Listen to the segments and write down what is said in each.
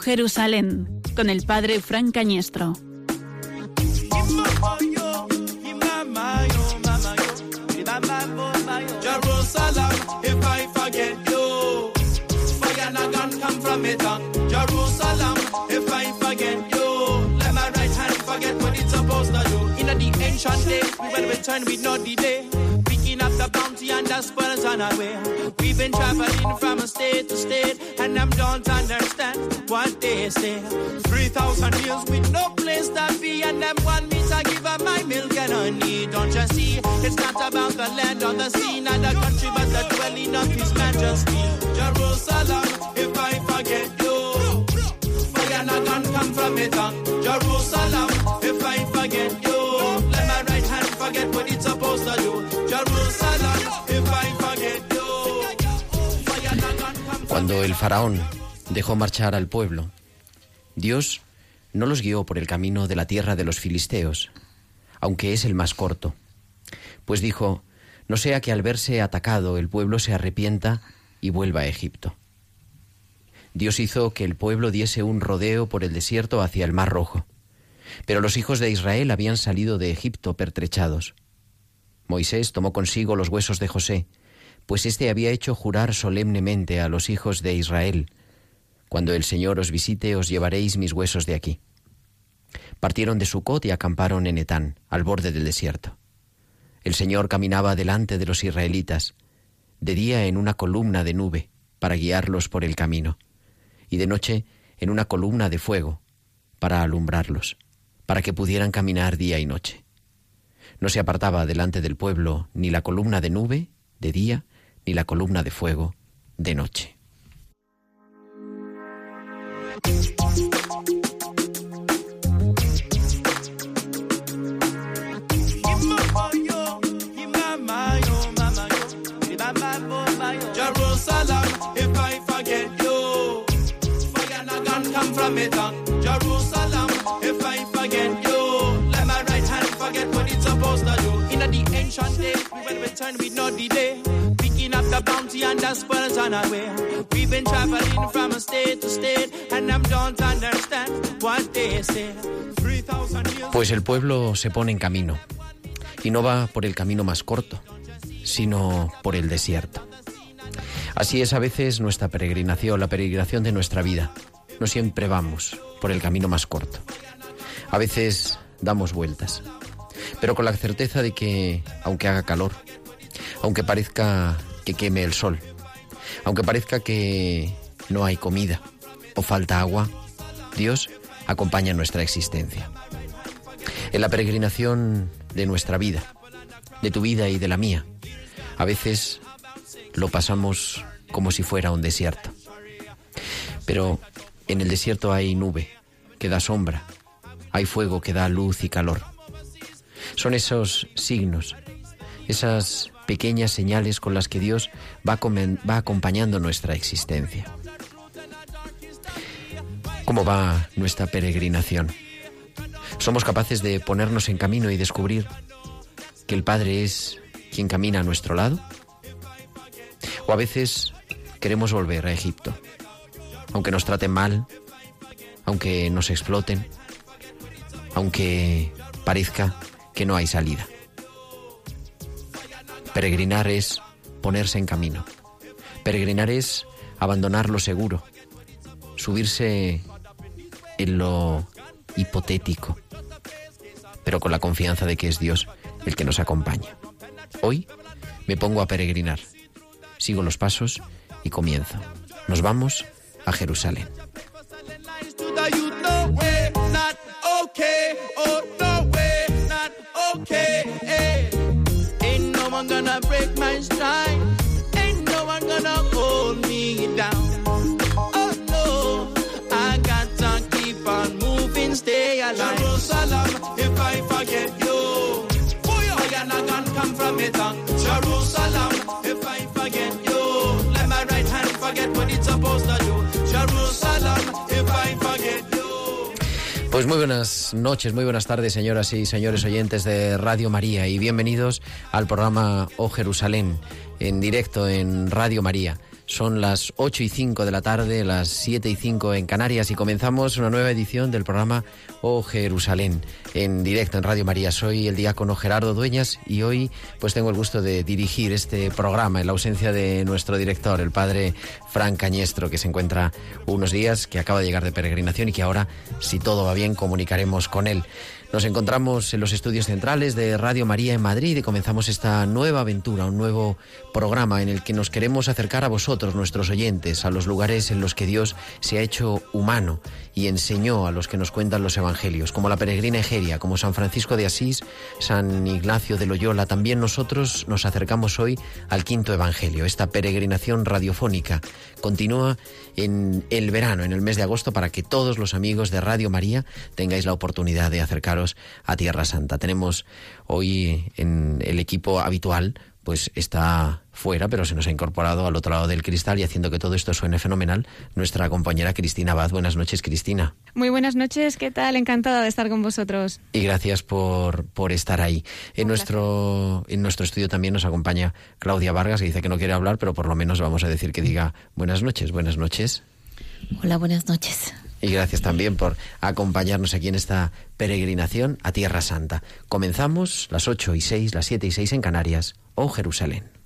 Jerusalén, con el padre Frank Cañestro. Jerusalem, if I forget you, let my right hand forget what it's supposed to do. In the ancient days, we will return with no delay. The bounty and the spoils on our way. We've been traveling from state to state, and them don't understand what they say. 3,000 years with no place to be, and them want me to give up my milk and honey. Don't you see? It's not about the land or the sea, not the country, but the dwelling of His Majesty. Jerusalem, if I forget you, fire not gonna come from it. Jerusalem, if I forget you, let my right hand forget what Cuando el faraón dejó marchar al pueblo, Dios no los guió por el camino de la tierra de los filisteos, aunque es el más corto, pues dijo, no sea que al verse atacado el pueblo se arrepienta y vuelva a Egipto. Dios hizo que el pueblo diese un rodeo por el desierto hacia el Mar Rojo, pero los hijos de Israel habían salido de Egipto pertrechados. Moisés tomó consigo los huesos de José, pues éste había hecho jurar solemnemente a los hijos de Israel, cuando el Señor os visite os llevaréis mis huesos de aquí. Partieron de Sucot y acamparon en Etán, al borde del desierto. El Señor caminaba delante de los israelitas, de día en una columna de nube, para guiarlos por el camino, y de noche en una columna de fuego, para alumbrarlos, para que pudieran caminar día y noche. No se apartaba delante del pueblo ni la columna de nube de día, ni la columna de fuego de noche. Jerusalem, if I forget you, let my right hand forget what it's supposed to do. In the ancient days, we return with no delay. Picking up the bounty and the spoils on our way. We've been traveling from state to state, and them don't understand what they say. 3,000 years. Pues el pueblo se pone en camino, y no va por el camino más corto, sino por el desierto. Así es a veces nuestra peregrinación, la peregrinación de nuestra vida. No siempre vamos por el camino más corto. A veces damos vueltas, pero con la certeza de que, aunque haga calor, aunque parezca que queme el sol, aunque parezca que no hay comida o falta agua, Dios acompaña nuestra existencia. En la peregrinación de nuestra vida, de tu vida y de la mía, a veces lo pasamos como si fuera un desierto. Pero en el desierto hay nube que da sombra, hay fuego que da luz y calor. Son esos signos, esas pequeñas señales con las que Dios va, acompañando nuestra existencia. ¿Cómo va nuestra peregrinación? ¿Somos capaces de ponernos en camino y descubrir que el Padre es quien camina a nuestro lado? O a veces queremos volver a Egipto, aunque nos traten mal, aunque nos exploten, aunque parezca que no hay salida. Peregrinar es ponerse en camino. Peregrinar es abandonar lo seguro, subirse en lo hipotético, pero con la confianza de que es Dios el que nos acompaña. Hoy me pongo a peregrinar, sigo los pasos y comienzo. Nos vamos a Jerusalén. My. Ain't no one gonna hold me down. Oh no, I got to keep on moving, stay alive. Jerusalem, if I forget you, fire not gonna come from it. uh. Jerusalem, if I forget you, let my right hand forget what it's supposed Pues muy buenas noches, muy buenas tardes, señoras y señores oyentes de Radio María, y bienvenidos al programa Oh Jerusalén, en directo en Radio María. Son las 8 y 5 de la tarde, las 7 y 5 en Canarias y comenzamos una nueva edición del programa O Jerusalén en directo en Radio María. Soy el diácono Gerardo Dueñas y hoy pues tengo el gusto de dirigir este programa en la ausencia de nuestro director, el padre Fran Cañestro, que se encuentra unos días, que acaba de llegar de peregrinación y que ahora, si todo va bien, comunicaremos con él. Nos encontramos en los estudios centrales de Radio María en Madrid y comenzamos esta nueva aventura, un nuevo programa en el que nos queremos acercar a vosotros, nuestros oyentes, a los lugares en los que Dios se ha hecho humano y enseñó a los que nos cuentan los evangelios, como la peregrina Egeria, como San Francisco de Asís, San Ignacio de Loyola. También nosotros nos acercamos hoy al quinto evangelio. Esta peregrinación radiofónica continúa en el verano, en el mes de agosto, para que todos los amigos de Radio María tengáis la oportunidad de acercaros a Tierra Santa. Tenemos hoy en el equipo habitual pues está fuera, pero se nos ha incorporado al otro lado del cristal y haciendo que todo esto suene fenomenal, nuestra compañera Cristina Abad. Buenas noches, Cristina. Muy buenas noches, ¿qué tal? Encantada de estar con vosotros. Y gracias por, por estar ahí. En nuestro, en nuestro estudio también nos acompaña Claudia Vargas, que dice que no quiere hablar, pero por lo menos vamos a decir que diga buenas noches, buenas noches. Hola, buenas noches. Y gracias también por acompañarnos aquí en esta peregrinación a Tierra Santa. Comenzamos las 8 y 6, las 7 y 6 en Canarias, o Jerusalén.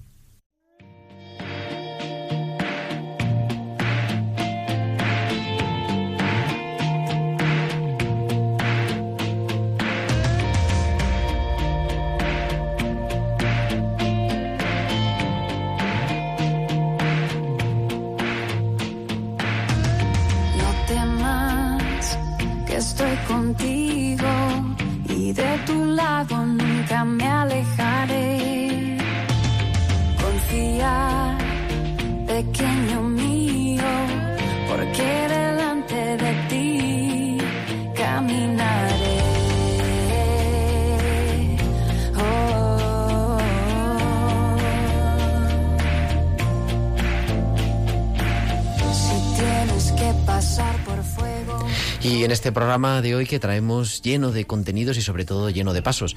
Este programa de hoy que traemos lleno de contenidos y sobre todo lleno de pasos.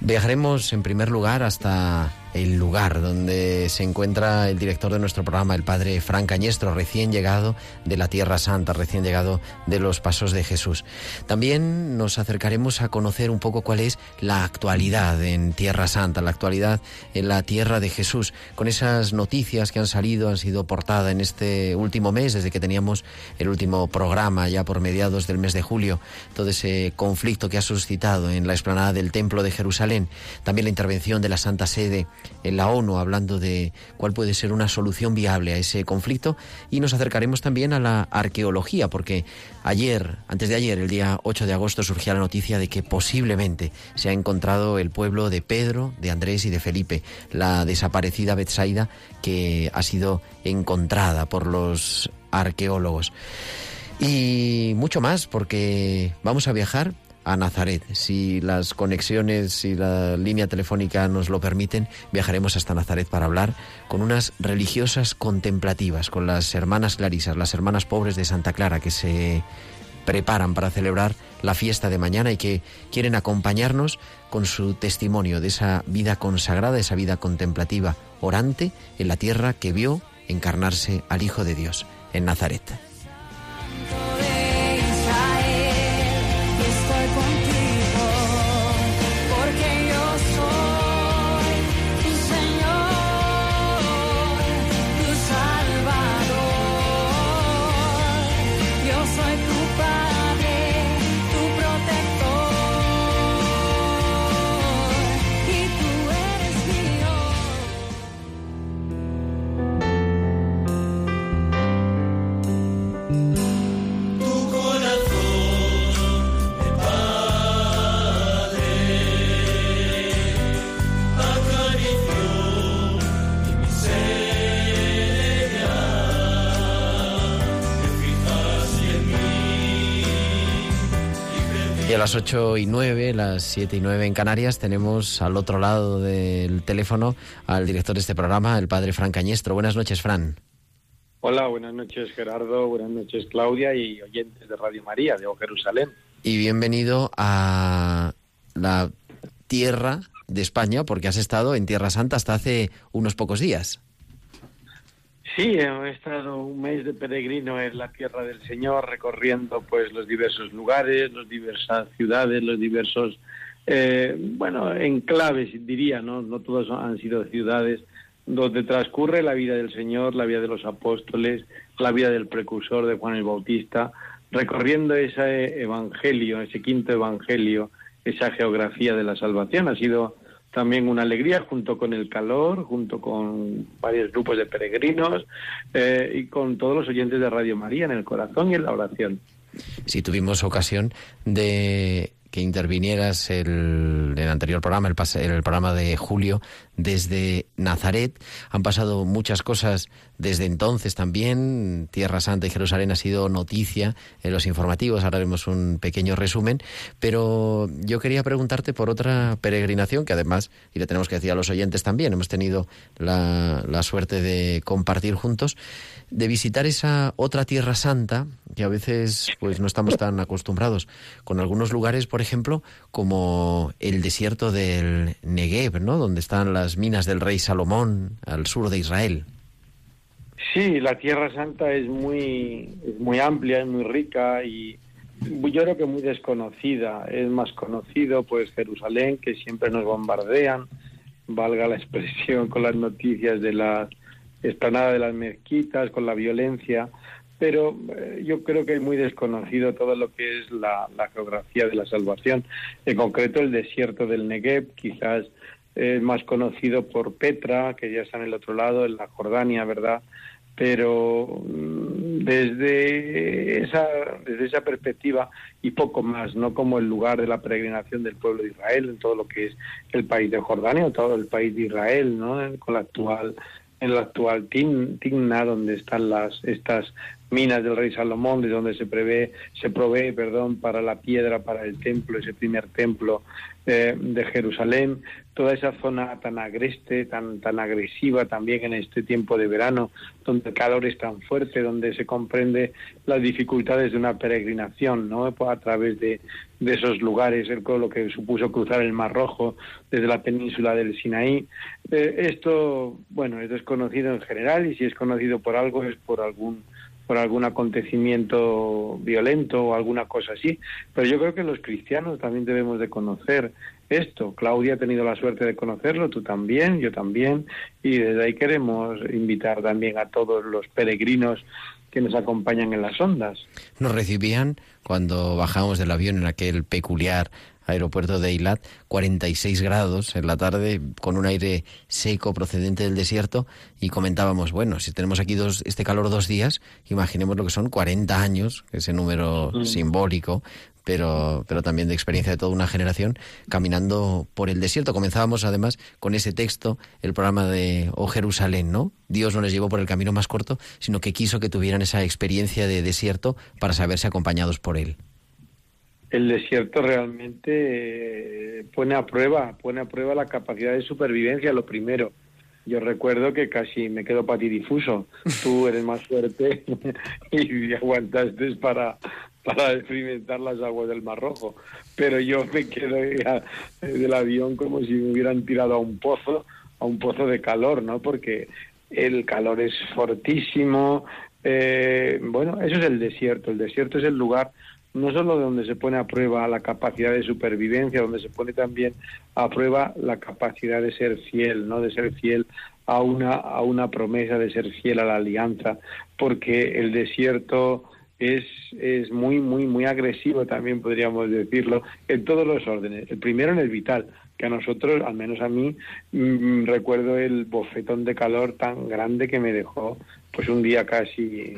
Viajaremos en primer lugar hasta el lugar donde se encuentra el director de nuestro programa, el padre Fran Cañestro, recién llegado de la Tierra Santa, recién llegado de los pasos de Jesús. También nos acercaremos a conocer un poco cuál es la actualidad en Tierra Santa, la actualidad en la Tierra de Jesús, con esas noticias que han salido, han sido portada en este último mes, desde que teníamos el último programa ya por mediados del mes de julio, todo ese conflicto que ha suscitado en la explanada del Templo de Jerusalén, también la intervención de la Santa Sede en la ONU hablando de cuál puede ser una solución viable a ese conflicto y nos acercaremos también a la arqueología porque ayer, antes de ayer, el día 8 de agosto surgía la noticia de que posiblemente se ha encontrado el pueblo de Pedro, de Andrés y de Felipe, la desaparecida Betsaida que ha sido encontrada por los arqueólogos. Y mucho más, porque vamos a viajar a Nazaret. Si las conexiones y la línea telefónica nos lo permiten, viajaremos hasta Nazaret para hablar con unas religiosas contemplativas, con las hermanas clarisas, las hermanas pobres de Santa Clara, que se preparan para celebrar la fiesta de mañana y que quieren acompañarnos con su testimonio de esa vida consagrada, esa vida contemplativa, orante en la tierra que vio encarnarse al Hijo de Dios en Nazaret. Oh, las 8 y 9, las 7 y 9 en Canarias, tenemos al otro lado del teléfono al director de este programa, el padre Fran Cañestro. Buenas noches, Fran. Hola, buenas noches, Gerardo. Buenas noches, Claudia y oyentes de Radio María, de Jerusalén. Y bienvenido a la tierra de España, porque has estado en Tierra Santa hasta hace unos pocos días. Sí, he estado un mes de peregrino en la tierra del Señor, recorriendo pues los diversos lugares, las diversas ciudades, los diversos, eh, bueno, enclaves diría, ¿no? No todos han sido ciudades donde transcurre la vida del Señor, la vida de los apóstoles, la vida del precursor de Juan el Bautista, recorriendo ese evangelio, ese quinto evangelio, esa geografía de la salvación. Ha sido también una alegría junto con el calor, junto con varios grupos de peregrinos eh, y con todos los oyentes de Radio María en el corazón y en la oración. Si tuvimos ocasión de que intervinieras el, el anterior programa, el, el programa de julio, desde Nazaret. Han pasado muchas cosas desde entonces también. Tierra Santa y Jerusalén ha sido noticia en los informativos. Ahora haremos un pequeño resumen. Pero yo quería preguntarte por otra peregrinación que además, y le tenemos que decir a los oyentes también, hemos tenido la, la suerte de compartir juntos, de visitar esa otra Tierra Santa que a veces pues no estamos tan acostumbrados con algunos lugares, por ejemplo, como el desierto del Negev, ¿no? Donde están las minas del rey Salomón al sur de Israel. Sí, la Tierra Santa es muy, muy amplia, es muy rica y yo creo que muy desconocida. Es más conocido pues Jerusalén, que siempre nos bombardean, valga la expresión, con las noticias de la esplanada de las mezquitas, con la violencia, pero eh, yo creo que es muy desconocido todo lo que es la, la, geografía de la salvación. En concreto, el desierto del Negev, quizás es más conocido por Petra, que ya está en el otro lado, en la Jordania, ¿verdad? Pero mm, desde esa, desde esa perspectiva y poco más, no como el lugar de la peregrinación del pueblo de Israel en todo lo que es el país de Jordania o todo el país de Israel, ¿no? Con la actual en la actual Tigna, donde están las estas minas del rey Salomón, de donde se prevé, se provee, perdón, para la piedra, para el templo, ese primer templo eh, de Jerusalén, toda esa zona tan agreste, tan, tan agresiva también en este tiempo de verano, donde el calor es tan fuerte, donde se comprende las dificultades de una peregrinación, ¿no? A través de, de esos lugares, el, lo que supuso cruzar el Mar Rojo desde la península del Sinaí. Eh, esto, bueno, es desconocido en general y si es conocido por algo es por algún por algún acontecimiento violento o alguna cosa así. Pero yo creo que los cristianos también debemos de conocer esto. Claudia ha tenido la suerte de conocerlo, tú también, yo también, y desde ahí queremos invitar también a todos los peregrinos que nos acompañan en las ondas. Nos recibían cuando bajamos del avión en aquel peculiar aeropuerto de Eilat, 46 grados en la tarde, con un aire seco procedente del desierto, y comentábamos, bueno, si tenemos aquí dos, este calor dos días, imaginemos lo que son 40 años, ese número simbólico, pero, pero también de experiencia de toda una generación, caminando por el desierto. Comenzábamos además con ese texto, el programa de Oh Jerusalén, ¿no? Dios no les llevó por el camino más corto, sino que quiso que tuvieran esa experiencia de desierto para saberse acompañados por él el desierto realmente eh, pone a prueba, pone a prueba la capacidad de supervivencia, lo primero. Yo recuerdo que casi me quedo patidifuso. Tú eres más fuerte y aguantaste para, para experimentar las aguas del Mar Rojo. Pero yo me quedo del avión como si me hubieran tirado a un pozo, a un pozo de calor, ¿no? Porque el calor es fortísimo. Eh, bueno, eso es el desierto. El desierto es el lugar no solo donde se pone a prueba la capacidad de supervivencia, donde se pone también a prueba la capacidad de ser fiel, ¿no? De ser fiel a una a una promesa, de ser fiel a la alianza, porque el desierto es, es muy, muy, muy agresivo también, podríamos decirlo, en todos los órdenes. El primero en el vital, que a nosotros, al menos a mí, mmm, recuerdo el bofetón de calor tan grande que me dejó, pues un día casi,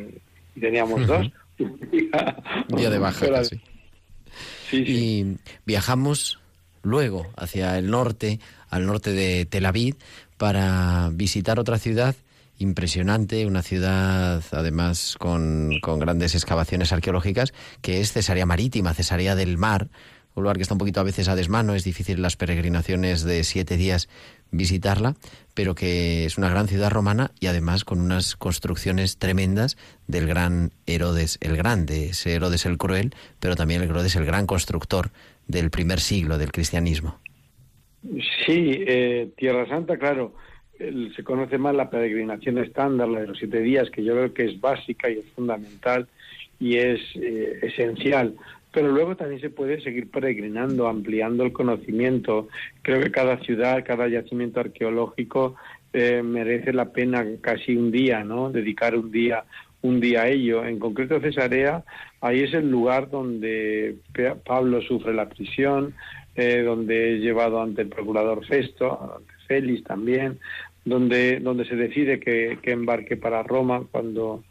y teníamos uh -huh. dos, día de baja casi. Sí, sí. Y viajamos luego hacia el norte, al norte de Tel Aviv, para visitar otra ciudad impresionante, una ciudad además con, con, grandes excavaciones arqueológicas, que es Cesarea Marítima, Cesarea del Mar, un lugar que está un poquito a veces a desmano, es difícil las peregrinaciones de siete días visitarla, pero que es una gran ciudad romana y además con unas construcciones tremendas del gran Herodes el Grande, ese Herodes el Cruel, pero también el Herodes el gran constructor del primer siglo del cristianismo. Sí, eh, Tierra Santa, claro, se conoce más la peregrinación estándar, la de los siete días, que yo creo que es básica y es fundamental y es eh, esencial. Pero luego también se puede seguir peregrinando, ampliando el conocimiento. Creo que cada ciudad, cada yacimiento arqueológico eh, merece la pena casi un día, ¿no? Dedicar un día, un día a ello. En concreto Cesarea, ahí es el lugar donde Pablo sufre la prisión, eh, donde es llevado ante el procurador Festo, ante Félix también, donde, donde se decide que, que embarque para Roma cuando,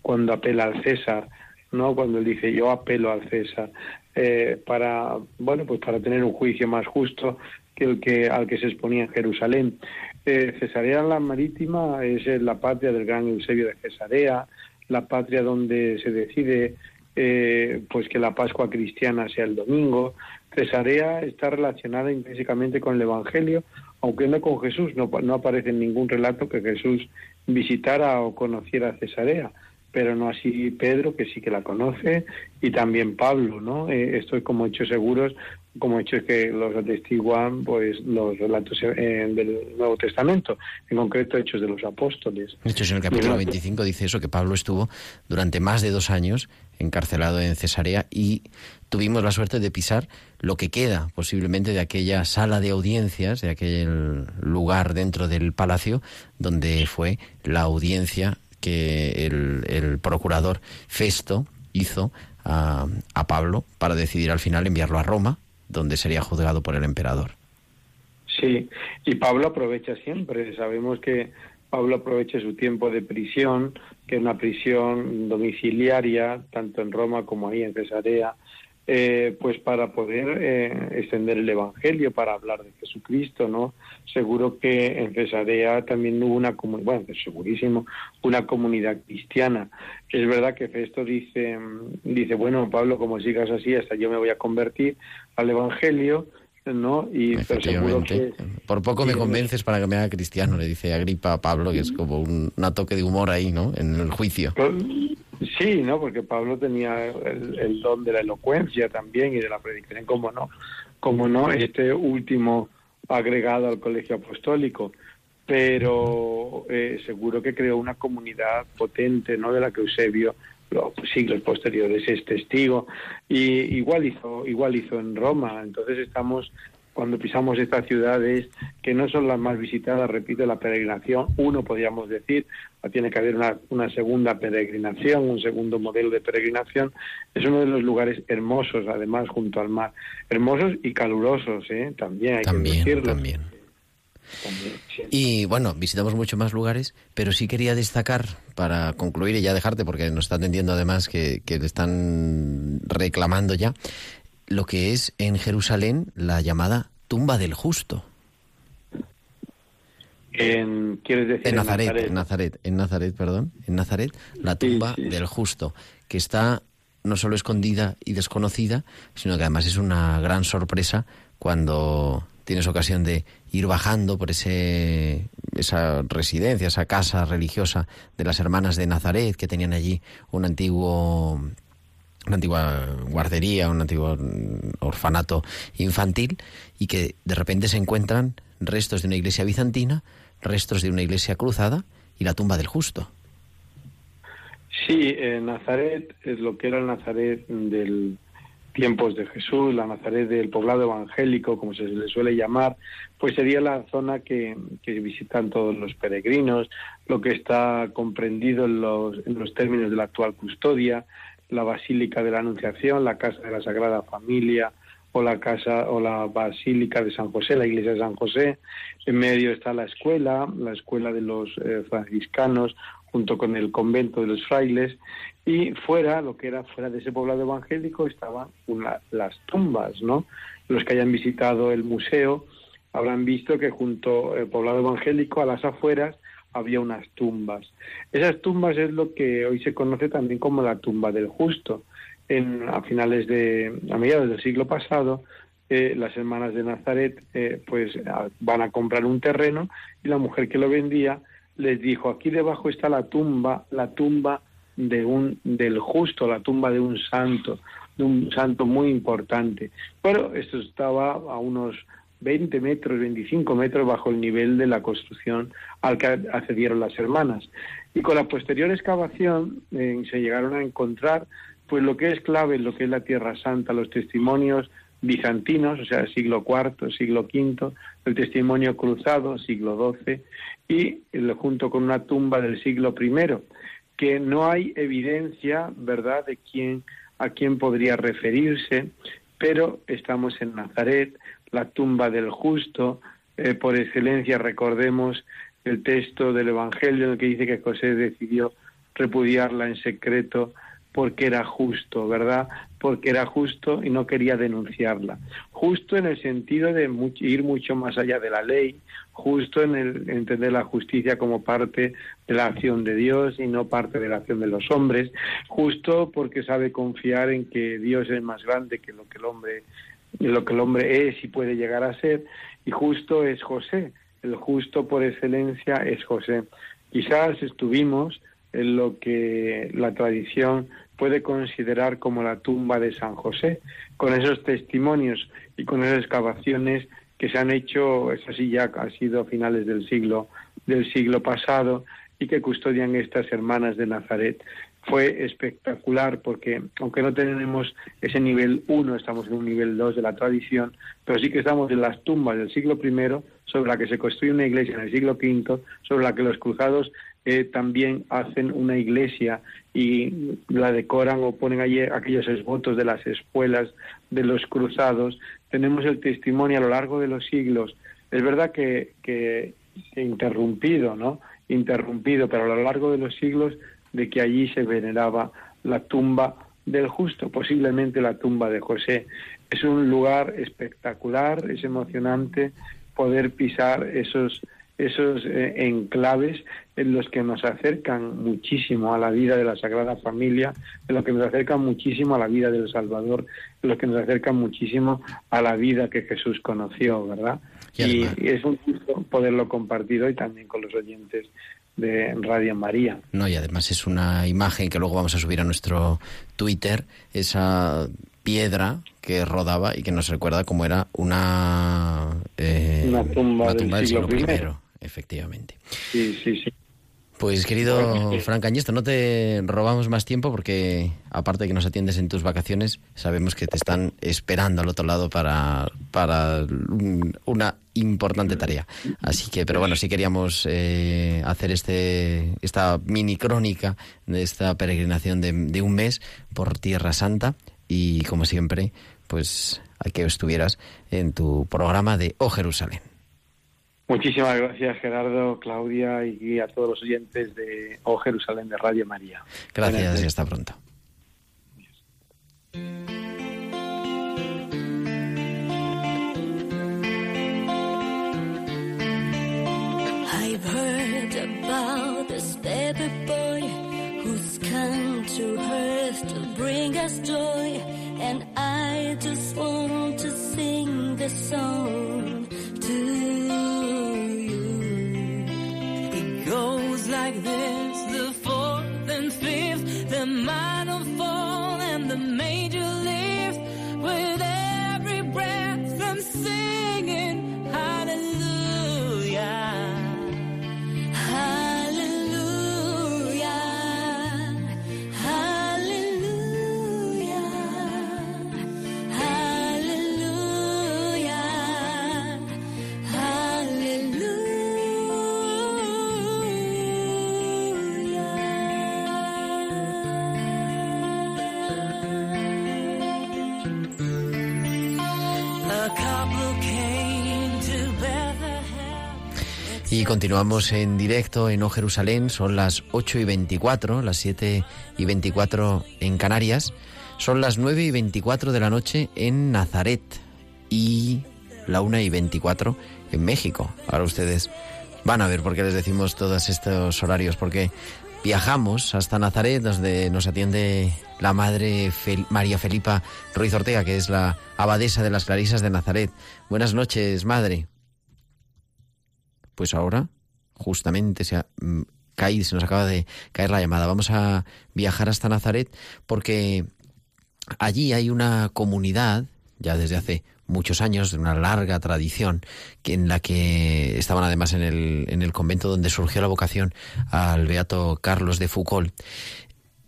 cuando apela al César, ¿no? Cuando él dice yo apelo al César eh, para, bueno, pues para tener un juicio más justo que el que al que se exponía en Jerusalén. Eh, Cesarea la Marítima es eh, la patria del gran Eusebio de Cesarea, la patria donde se decide eh, pues que la Pascua cristiana sea el domingo. Cesarea está relacionada intrínsecamente con el Evangelio, aunque no con Jesús. No, no aparece en ningún relato que Jesús visitara o conociera Cesarea, pero no así Pedro, que sí que la conoce, y también Pablo, ¿no? Eh, estoy como hechos seguros, como hechos que los atestiguan pues los relatos eh, del Nuevo Testamento, en concreto hechos de los apóstoles. De hecho, en el capítulo Mira, 25 dice eso, que Pablo estuvo durante más de dos años encarcelado en Cesarea y tuvimos la suerte de pisar lo que queda posiblemente de aquella sala de audiencias, de aquel lugar dentro del palacio donde fue la audiencia que el, el procurador Festo hizo a, a Pablo para decidir al final enviarlo a Roma, donde sería juzgado por el emperador. Sí, y Pablo aprovecha siempre. Sabemos que Pablo aprovecha su tiempo de prisión, que es una prisión domiciliaria, tanto en Roma como ahí en Cesarea, eh, pues para poder eh, extender el Evangelio, para hablar de Jesucristo, ¿no? Seguro que en Cesarea también hubo una comunidad, bueno, segurísimo, una comunidad cristiana. Es verdad que Festo dice, mm, dice, bueno, Pablo, como sigas así, hasta yo me voy a convertir al Evangelio, ¿no? Y Efectivamente. que Por poco me convences para que me haga cristiano, le dice Agripa a Pablo, que es como un, una toque de humor ahí, ¿no? En el juicio. Sí, ¿no? Porque Pablo tenía el, el don de la elocuencia también y de la predicación, como no, como no, este último agregado al colegio apostólico. Pero eh, seguro que creó una comunidad potente, ¿no? De la que Eusebio, los siglos posteriores, es testigo. Y igual hizo, igual hizo en Roma. Entonces estamos cuando pisamos estas ciudades que no son las más visitadas, repito, la peregrinación, uno podríamos decir, tiene que haber una, una segunda peregrinación, un segundo modelo de peregrinación, es uno de los lugares hermosos, además, junto al mar, hermosos y calurosos, ¿eh? también hay que También, decirlo. también. También, sí. Y bueno, visitamos mucho más lugares, pero sí quería destacar, para concluir y ya dejarte, porque nos está atendiendo además que, que le están reclamando ya, lo que es en Jerusalén la llamada tumba del justo. En, ¿Quieres decir En Nazaret, en Nazaret, en Nazaret, perdón, en Nazaret, la tumba sí, sí. del justo, que está no solo escondida y desconocida, sino que además es una gran sorpresa cuando tienes ocasión de ir bajando por ese esa residencia, esa casa religiosa de las hermanas de Nazaret que tenían allí un antiguo una antigua guardería, un antiguo orfanato infantil y que de repente se encuentran restos de una iglesia bizantina, restos de una iglesia cruzada y la tumba del justo. Sí, en Nazaret es lo que era el Nazaret del tiempos de Jesús, la Nazaret del poblado evangélico, como se le suele llamar, pues sería la zona que, que visitan todos los peregrinos, lo que está comprendido en los, en los términos de la actual custodia, la Basílica de la Anunciación, la Casa de la Sagrada Familia o la casa o la Basílica de San José, la Iglesia de San José. En medio está la escuela, la escuela de los eh, franciscanos, junto con el convento de los frailes, y fuera, lo que era fuera de ese poblado evangélico, estaban las tumbas, ¿no? Los que hayan visitado el museo habrán visto que junto al poblado evangélico, a las afueras, había unas tumbas. Esas tumbas es lo que hoy se conoce también como la tumba del justo. En, a finales de, a mediados del siglo pasado, eh, las hermanas de Nazaret eh, pues van a comprar un terreno y la mujer que lo vendía les dijo aquí debajo está la tumba, la tumba de un del justo, la tumba de un santo, de un santo muy importante. Pero esto estaba a unos 20 metros, 25 metros bajo el nivel de la construcción al que accedieron las hermanas. Y con la posterior excavación eh, se llegaron a encontrar pues lo que es clave, lo que es la Tierra Santa, los testimonios bizantinos, o sea, siglo IV, siglo V, el testimonio cruzado, siglo XII, y junto con una tumba del siglo I, que no hay evidencia, ¿verdad?, de quién, a quién podría referirse, pero estamos en Nazaret, la tumba del justo, eh, por excelencia recordemos el texto del Evangelio en el que dice que José decidió repudiarla en secreto porque era justo, ¿verdad? Porque era justo y no quería denunciarla. Justo en el sentido de ir mucho más allá de la ley, justo en el entender la justicia como parte de la acción de Dios y no parte de la acción de los hombres, justo porque sabe confiar en que Dios es más grande que lo que el hombre lo que el hombre es y puede llegar a ser y justo es José, el justo por excelencia es José. Quizás estuvimos en lo que la tradición puede considerar como la tumba de San José, con esos testimonios y con esas excavaciones que se han hecho, es así ya ha sido a finales del siglo del siglo pasado y que custodian estas hermanas de Nazaret. Fue espectacular porque aunque no tenemos ese nivel 1, estamos en un nivel 2 de la tradición, pero sí que estamos en las tumbas del siglo I sobre la que se construye una iglesia en el siglo V, sobre la que los cruzados eh, también hacen una iglesia y la decoran o ponen allí aquellos esvotos de las espuelas de los cruzados. Tenemos el testimonio a lo largo de los siglos. Es verdad que, que interrumpido, ¿no? Interrumpido, pero a lo largo de los siglos de que allí se veneraba la tumba del justo, posiblemente la tumba de José. Es un lugar espectacular, es emocionante poder pisar esos esos eh, enclaves en los que nos acercan muchísimo a la vida de la Sagrada Familia, en los que nos acercan muchísimo a la vida del Salvador, en los que nos acercan muchísimo a la vida que Jesús conoció, ¿verdad? Y, es un gusto poderlo compartir hoy también con los oyentes de Radio María. No, y además es una imagen que luego vamos a subir a nuestro Twitter, esa piedra que rodaba y que nos recuerda cómo era una, eh, una tumba, del, siglo, I efectivamente. Sí, sí, sí. Pues querido Frank Añesto, no te robamos más tiempo porque aparte de que nos atiendes en tus vacaciones, sabemos que te están esperando al otro lado para, para una importante tarea. Así que, pero bueno, sí queríamos eh, hacer este esta mini crónica de esta peregrinación de, de un mes por Tierra Santa y como siempre, pues a que estuvieras en tu programa de Oh Jerusalén. Muchísimas gracias Gerardo, Claudia y a todos los oyentes de Oh Jerusalén de Radio María. Gracias y hasta pronto. I've heard about this baby boy who's come to earth to bring us joy, and I just want to sing the song Y continuamos en directo en O Jerusalén, son las 8 y 24, las 7 y 24 en Canarias, son las 9 y 24 de la noche en Nazaret y la 1 y 24 en México. Ahora ustedes van a ver por qué les decimos todos estos horarios, porque viajamos hasta Nazaret, donde nos atiende la madre María Felipa Ruiz Ortega, que es la abadesa de las Clarisas de Nazaret. Buenas noches, madre. Pues ahora, justamente, se ha mm, caído, se nos acaba de caer la llamada. Vamos a viajar hasta Nazaret porque allí hay una comunidad, ya desde hace muchos años, de una larga tradición, que en la que estaban además en el, en el convento donde surgió la vocación al beato Carlos de Foucault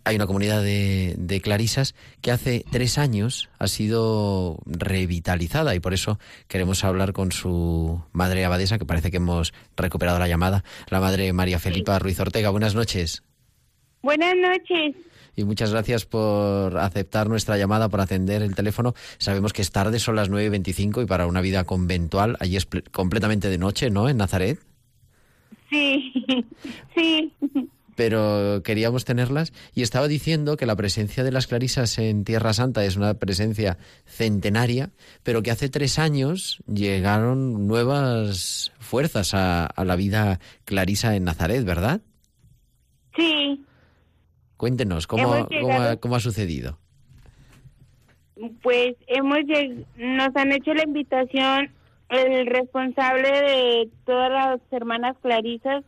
hay una comunidad de, de, clarisas que hace tres años ha sido revitalizada y por eso queremos hablar con su madre abadesa, que parece que hemos recuperado la llamada, la madre María Felipa Ruiz Ortega. Buenas noches. Buenas noches. Y muchas gracias por aceptar nuestra llamada, por atender el teléfono. Sabemos que es tarde, son las 9 y 25 y para una vida conventual, allí es completamente de noche, ¿no? En Nazaret. Sí, sí pero queríamos tenerlas y estaba diciendo que la presencia de las clarisas en Tierra Santa es una presencia centenaria, pero que hace tres años llegaron nuevas fuerzas a, la vida clarisa en Nazaret, ¿verdad? Sí. Cuéntenos, ¿cómo, cómo, ha, sucedido? Pues hemos nos han hecho la invitación el responsable de todas las hermanas clarisas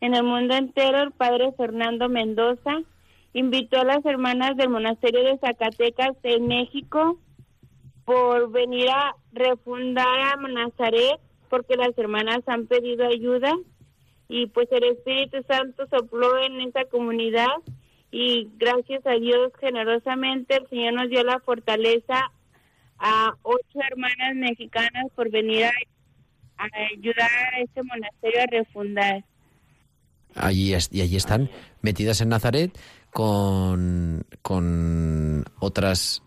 en el mundo entero, el padre Fernando Mendoza invitó a las hermanas del monasterio de Zacatecas en México por venir a refundar a Nazaret porque las hermanas han pedido ayuda y pues el Espíritu Santo sopló en esa comunidad y gracias a Dios generosamente el Señor nos dio la fortaleza a ocho hermanas mexicanas por venir a, a ayudar a este monasterio a refundar. Allí, y allí están metidas en Nazaret con, con otras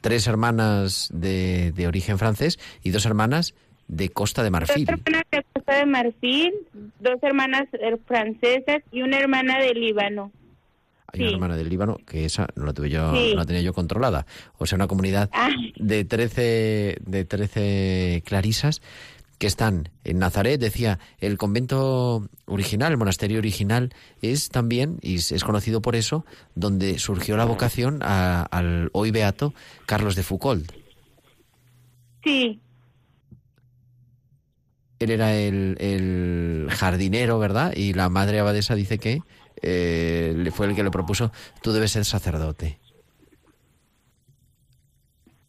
tres hermanas de, de origen francés y dos hermanas de Costa de Marfil. Dos hermanas de Costa de Marfil, dos hermanas eh, francesas y una hermana de Líbano. Hay una hermana del Líbano que esa no la tuve yo, no la tenía yo controlada. O sea, una comunidad ah. de 13 de 13 clarisas que están en Nazaret, decía, el convento original, el monasterio original, es también, y es conocido por eso, donde surgió la vocación al hoy beato Carlos de Foucault. Sí. Él era el, jardinero, ¿verdad? Y la madre abadesa dice que eh, fue el que le propuso, tú debes ser sacerdote.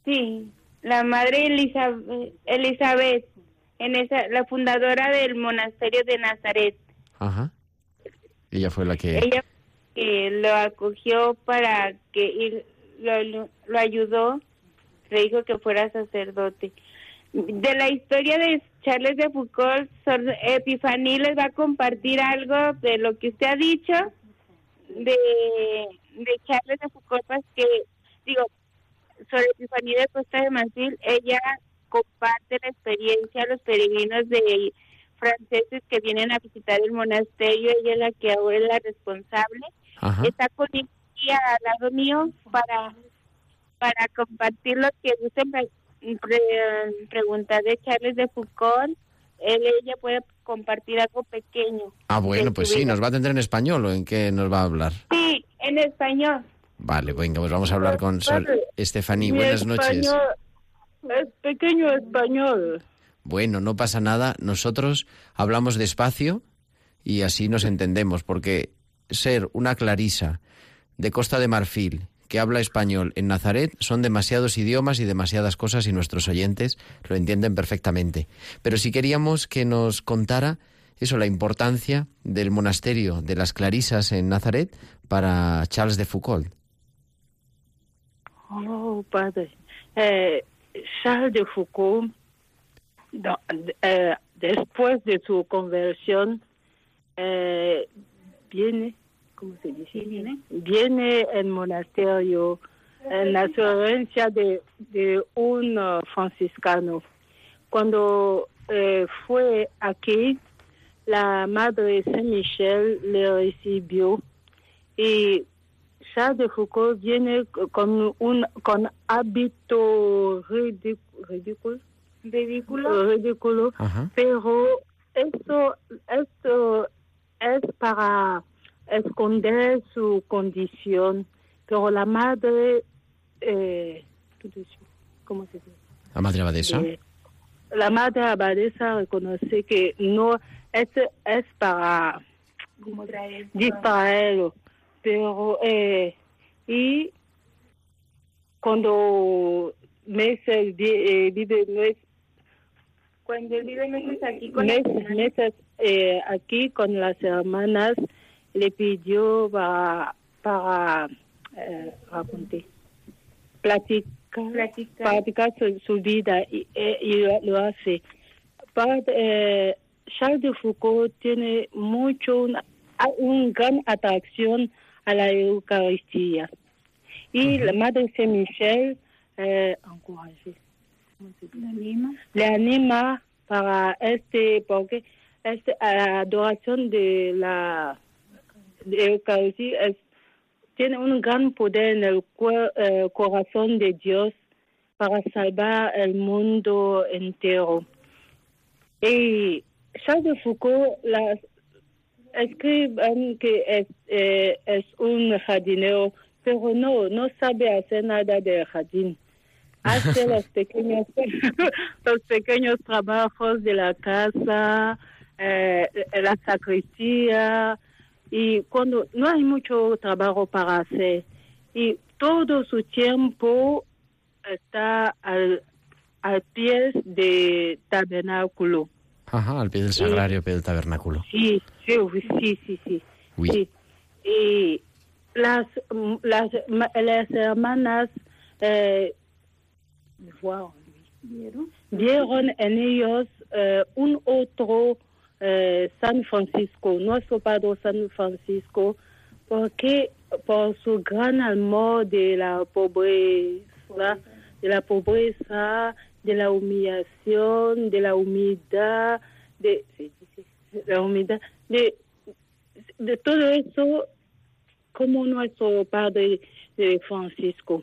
Sí, la madre Elizabeth, Elizabeth en esa, la fundadora del monasterio de Nazaret. Ajá. Ella fue la que... Ella que lo acogió para que lo, lo, ayudó, le dijo que fuera sacerdote. De la historia de Charles de Foucault, Epifaní les va a compartir algo de lo que usted ha dicho de, de Charles de Foucault, pues que, digo, sobre Epifaní de Costa de Marfil, ella comparte la experiencia a los peregrinos de franceses que vienen a visitar el monasterio. Ella es la que ahora es la responsable. Está con ella al lado mío para, para compartir lo que gusten preguntar de Charles de Foucault. Él, ella puede compartir algo pequeño. Ah, bueno, pues sí, ¿nos va a atender en español o en qué nos va a hablar? Sí, en español. Vale, venga, pues vamos a hablar con Sol Estefaní. Buenas noches. Es pequeño español. Bueno, no pasa nada. Nosotros hablamos despacio y así nos entendemos, porque ser una clarisa de Costa de Marfil que habla español en Nazaret son demasiados idiomas y demasiadas cosas y nuestros oyentes lo entienden perfectamente. Pero si queríamos que nos contara eso, la importancia del monasterio de las Clarisas en Nazaret para Charles de Foucault. Oh, padre. Eh, Charles de Foucault, eh, después de su conversión, eh, viene, ¿cómo se dice? Viene, viene el monasterio en la sugerencia de, de un uh, franciscano. Cuando eh, fue aquí, la madre Saint Michel le recibió y De Foucault viene con un con hábito ridículo, ridículo, ridículo pero esto, esto es para esconder su condición, pero la madre, eh, ¿cómo se dice? La madre abadesa. Eh, la madre abadesa reconoce que no es, es para distraerlo pero eh, y cuando meses, vi- eh, vive mes- Cuando vive meses aquí con las mes- hermanas. meses eh, aquí con las hermanas, le pidió para, para eh, raconter, platicar, Platicar. platicar su, su vida y, eh, y lo, hace. Para, eh, Charles de Foucault tiene mucho, una, a- un gran atracción a la Eucaristía. Y la Madre Saint Michel eh, encouragé le anima para este porque este la adoración de la de Eucaristía es, tiene un gran poder en el cuer- eh, corazón de Dios para salvar el mundo entero. Y Charles de Foucault las escriben que es, eh, es un jardinero, pero no, no sabe hacer nada del jardín hace los pequeños los pequeños trabajos de la casa, eh, la sacristía y cuando no hay mucho trabajo para hacer y todo su tiempo está al, al pie de tabernáculo. Ajá, al pie del sagrario, al pie del tabernáculo. Sí, sí, sí, sí, sí. Y las, mm, las, las hermanas eh, vieron en ellos eh, un otro eh, San Francisco, nuestro Padre San Francisco, porque por su gran amor de la pobreza, de la pobreza, de la humillación, de la humildad, de, sí, sí, sí, la humildad, de, de todo eso, como nuestro Padre eh, Francisco.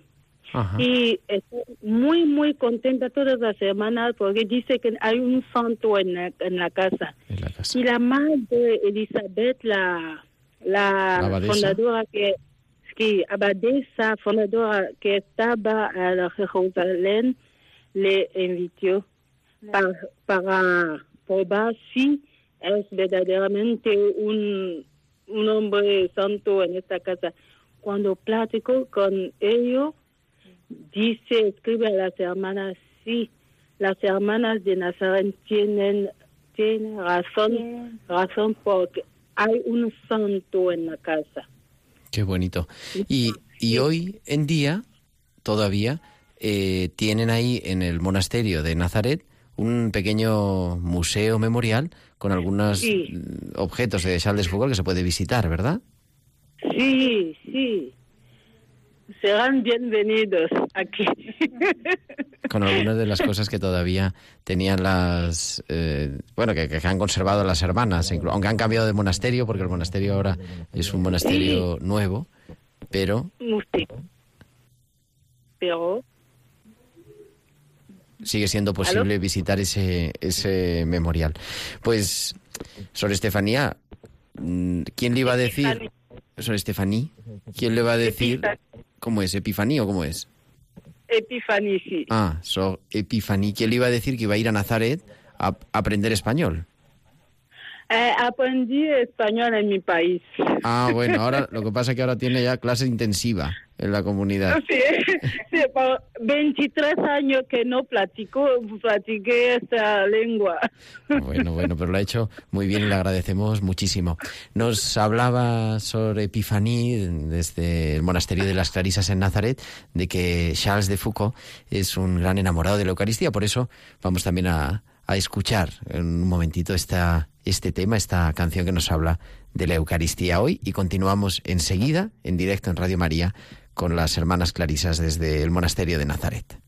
Ajá. Y estoy muy, muy contenta todas las semanas porque dice que hay un santo en la, en la casa. En la casa. Y la madre Elizabeth, la, la, fundadora que, que abadesa, fundadora que estaba en Jerusalén, le invitó para, para probar si es verdaderamente un, un hombre santo en esta casa. Cuando platicó con ellos, dice, escribe a las hermanas, sí, las hermanas de Nazaret tienen, tienen razón, razón porque hay un santo en la casa. Qué bonito. Y, y hoy en día, todavía, eh, tienen ahí en el monasterio de Nazaret un pequeño museo memorial con algunos Sí. mm, objetos de Charles de Foucault que se puede visitar, ¿verdad? Sí, sí. Serán bienvenidos aquí. Con algunas de las cosas que todavía tenían las... eh, bueno, que, que han conservado las hermanas, aunque han cambiado de monasterio, porque el monasterio ahora es un monasterio nuevo, pero Sí. Pero sigue siendo posible visitar ese, ese memorial. Pues, Sor Estefanía, mm, ¿quién le iba a decir? Sor Estefaní, ¿quién le va a decir? ¿Cómo es? ¿Epifanía o cómo es? Epifanía, sí. Ah, Sor Epifaní, ¿quién le iba a decir que iba a ir a Nazaret a aprender español? Eh, aprendí español en mi país. Ah, bueno, ahora lo que pasa es que ahora tiene ya clase intensiva en la comunidad. Sí, sí, por 23 años que no platico, platiqué esta lengua. Bueno, bueno, pero lo ha hecho muy bien y le agradecemos muchísimo. Nos hablaba sobre Epifaní desde el monasterio de las Clarisas en Nazaret de que Charles de Foucault es un gran enamorado de la Eucaristía, por eso vamos también a, a escuchar en un momentito esta, este tema, esta canción que nos habla de la Eucaristía hoy y continuamos enseguida en directo en Radio María con las hermanas Clarisas desde el monasterio de Nazaret.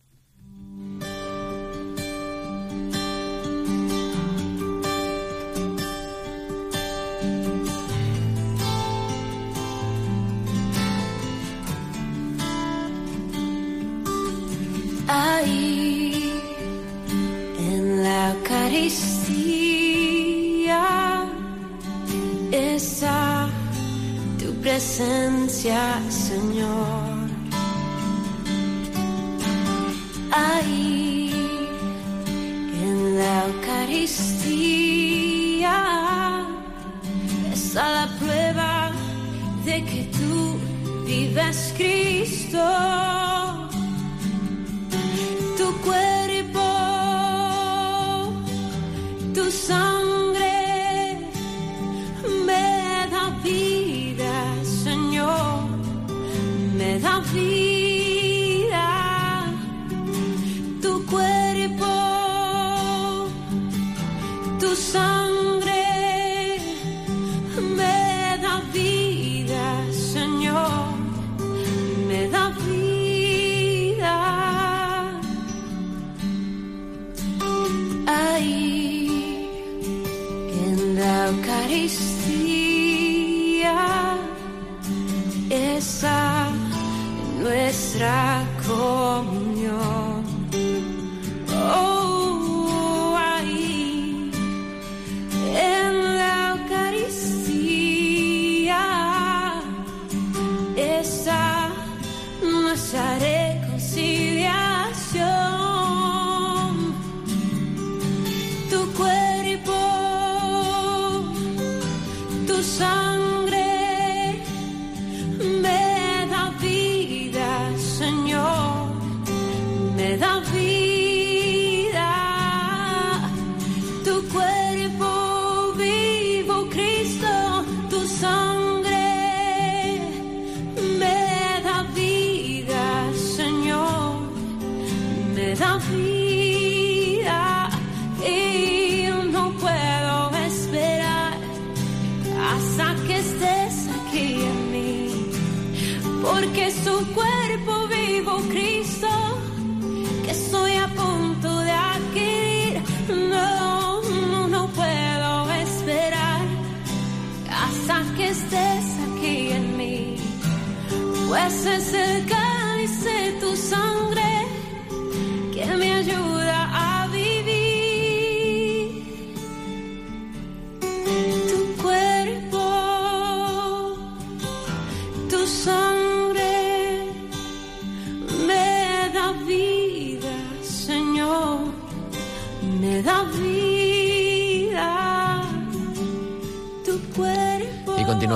Sangre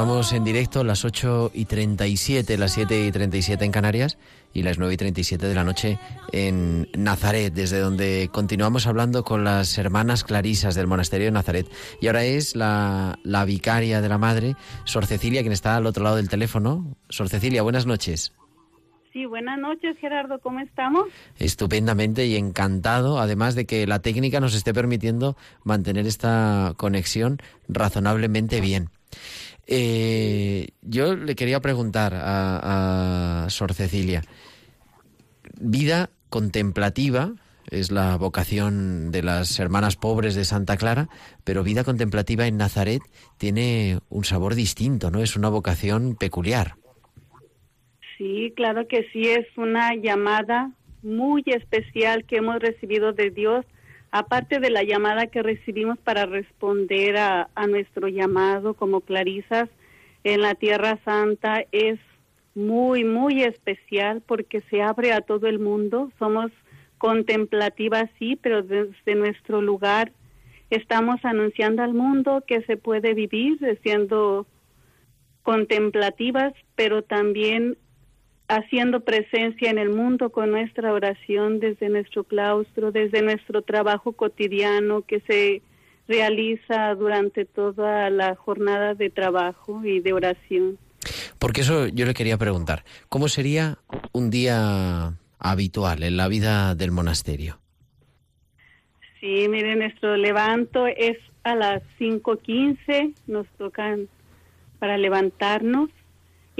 continuamos en directo las 8 y 37, las 7 y 37 en Canarias y las 9 y 37 de la noche en Nazaret, desde donde continuamos hablando con las hermanas clarisas del monasterio de Nazaret. Y ahora es la, la vicaria de la madre, Sor Cecilia, quien está al otro lado del teléfono. Sor Cecilia, buenas noches. Sí, buenas noches, Gerardo, ¿cómo estamos? Estupendamente y encantado, además de que la técnica nos esté permitiendo mantener esta conexión razonablemente bien. Eh, yo le quería preguntar a, a Sor Cecilia, vida contemplativa es la vocación de las hermanas pobres de Santa Clara, pero vida contemplativa en Nazaret tiene un sabor distinto, ¿no? Es una vocación peculiar. Sí, claro que sí, es una llamada muy especial que hemos recibido de Dios, aparte de la llamada que recibimos para responder a, a nuestro llamado como clarisas en la Tierra Santa, es muy, muy especial porque se abre a todo el mundo. Somos contemplativas, sí, pero desde nuestro lugar estamos anunciando al mundo que se puede vivir siendo contemplativas, pero también haciendo presencia en el mundo con nuestra oración desde nuestro claustro, desde nuestro trabajo cotidiano que se realiza durante toda la jornada de trabajo y de oración. Porque eso yo le quería preguntar, ¿cómo sería un día habitual en la vida del monasterio? Sí, mire, nuestro levanto es a las 5.15, nos tocan para levantarnos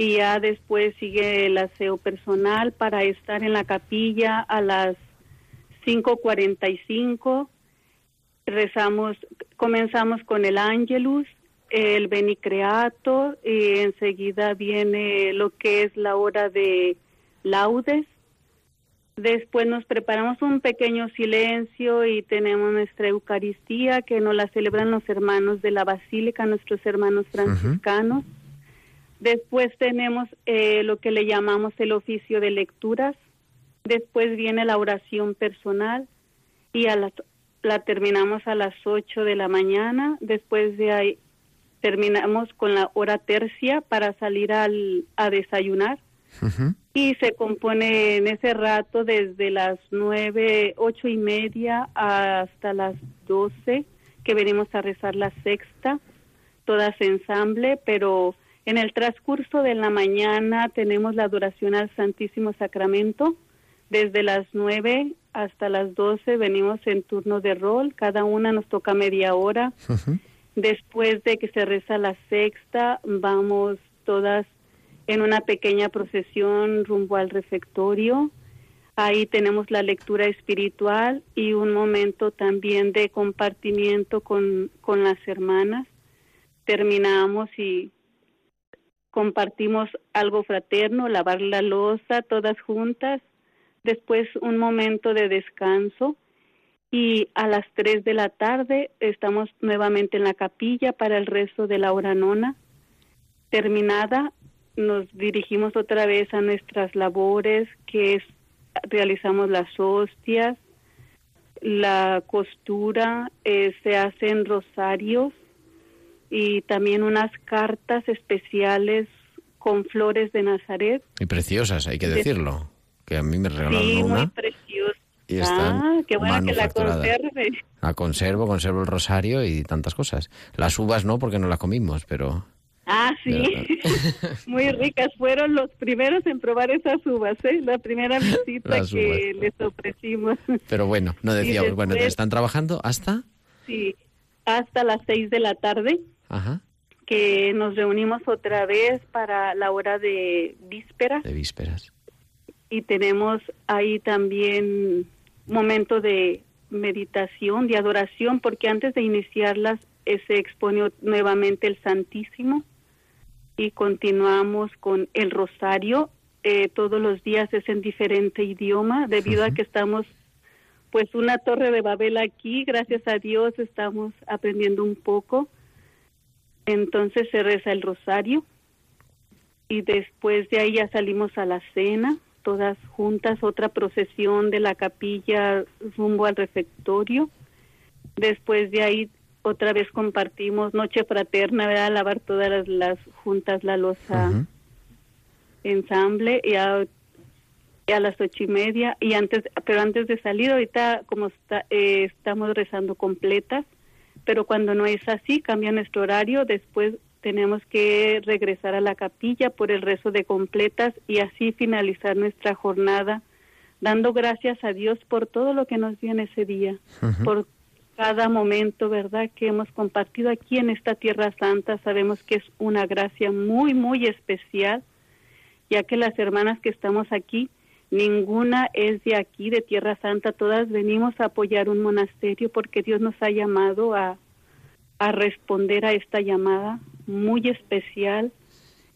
y ya después sigue el aseo personal para estar en la capilla a las 5.45. Rezamos, comenzamos con el Ángelus, el Benicreato y enseguida viene lo que es la hora de laudes. Después nos preparamos un pequeño silencio y tenemos nuestra Eucaristía que nos la celebran los hermanos de la Basílica, nuestros hermanos franciscanos. Después tenemos eh, lo que le llamamos el oficio de lecturas. Después viene la oración personal y a la, la terminamos a las 8 de la mañana. Después de ahí terminamos con la hora tercia para salir al, a desayunar. Y se compone en ese rato desde las nueve, ocho y media hasta las doce, que venimos a rezar la sexta, todas ensamble, pero en el transcurso de la mañana tenemos la adoración al Santísimo Sacramento. Desde las nueve hasta las doce venimos en turno de rol, cada una nos toca media hora. Después de que se reza la sexta, vamos todas en una pequeña procesión rumbo al refectorio. Ahí tenemos la lectura espiritual y un momento también de compartimiento con, con las hermanas. Terminamos y compartimos algo fraterno, lavar la losa todas juntas, después un momento de descanso y a las 3 de la tarde estamos nuevamente en la capilla para el resto de la hora nona. Terminada, nos dirigimos otra vez a nuestras labores, que es realizamos las hostias, la costura, eh, se hacen rosarios y también unas cartas especiales con flores de Nazaret. Y preciosas, hay que decirlo. Que a mí me regalaron Sí, muy una. preciosas. Y están Ah, qué buena que la conserve. La conservo, conservo el rosario y tantas cosas. Las uvas no, porque no las comimos, pero... Ah, sí. Muy ricas. Fueron los primeros en probar esas uvas, ¿eh? La primera visita que les ofrecimos. Pero bueno, no decíamos, bueno, después- ¿están trabajando hasta? Sí, hasta las seis de la tarde, Ajá, que nos reunimos otra vez para la hora de víspera de vísperas. y tenemos ahí también momento de meditación, de adoración, porque antes de iniciarlas eh, se expone nuevamente el Santísimo y continuamos con el Rosario. Eh, todos los días es en diferente idioma, debido a que estamos, pues, una torre de Babel aquí. Gracias a Dios estamos aprendiendo un poco. Entonces se reza el Rosario y después de ahí ya salimos a la cena, todas juntas, otra procesión de la capilla rumbo al refectorio. Después de ahí otra vez compartimos noche fraterna, ¿verdad? Lavar todas las, las juntas la losa ensamble y a, y a las ocho y media y antes, pero antes de salir ahorita como está, eh, estamos rezando completas, pero cuando no es así cambia nuestro horario, después tenemos que regresar a la capilla por el rezo de completas y así finalizar nuestra jornada dando gracias a Dios por todo lo que nos dio en ese día, por cada momento, ¿verdad?, que hemos compartido aquí en esta Tierra Santa. Sabemos que es una gracia muy, muy especial, ya que las hermanas que estamos aquí, ninguna es de aquí, de Tierra Santa, todas venimos a apoyar un monasterio porque Dios nos ha llamado a, a responder a esta llamada muy especial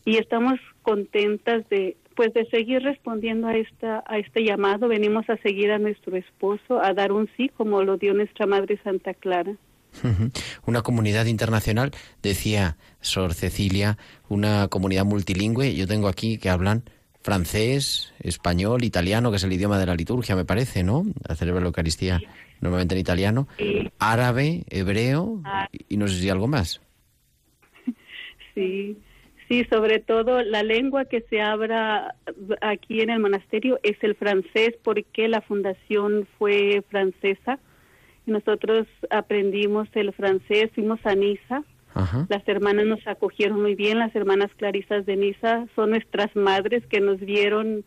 y estamos contentas de pues de seguir respondiendo a esta a este llamado venimos a seguir a nuestro esposo a dar un sí como lo dio nuestra madre Santa Clara. Una comunidad internacional, decía Sor Cecilia, una comunidad multilingüe. Yo tengo aquí que hablan francés, español, italiano, que es el idioma de la liturgia, me parece, ¿no? La celebra la Eucaristía normalmente en italiano, árabe, hebreo y no sé si algo más. sí. Sí sobre todo la lengua que se habla aquí en el monasterio es el francés porque la fundación fue francesa. Y nosotros aprendimos el francés fuimos a Niza Ajá. Las hermanas nos acogieron muy bien, las hermanas clarisas de Niza son nuestras madres que nos dieron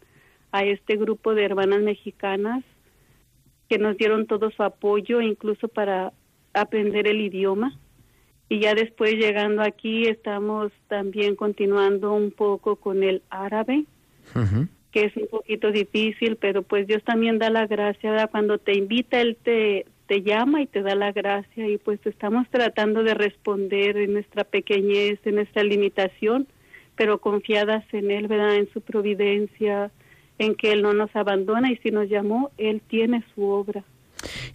a este grupo de hermanas mexicanas, que nos dieron todo su apoyo, incluso para aprender el idioma. Y ya después llegando aquí estamos también continuando un poco con el árabe, que es un poquito difícil, pero pues Dios también da la gracia, ¿verdad? cuando te invita, Él te, te llama y te da la gracia y pues estamos tratando de responder en nuestra pequeñez, en nuestra limitación, pero confiadas en Él, ¿verdad? En su providencia, en que Él no nos abandona y si nos llamó, Él tiene su obra.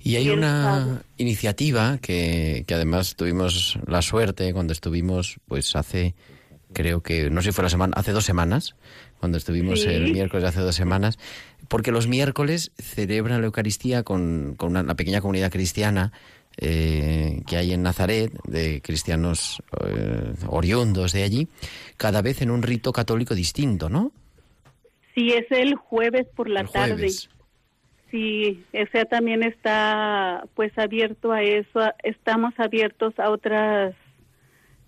Y hay una iniciativa que, que además tuvimos la suerte cuando estuvimos, pues hace, creo que, no sé si fue la semana, hace dos semanas, cuando estuvimos Sí. el miércoles hace dos semanas, porque los miércoles celebran la Eucaristía con, con una, una pequeña comunidad cristiana eh, que hay en Nazaret, de cristianos eh, oriundos de allí, cada vez en un rito católico distinto, ¿no? Sí, es el jueves por la El tarde. jueves. Sí, ese también está pues abierto a eso. Estamos abiertos a otros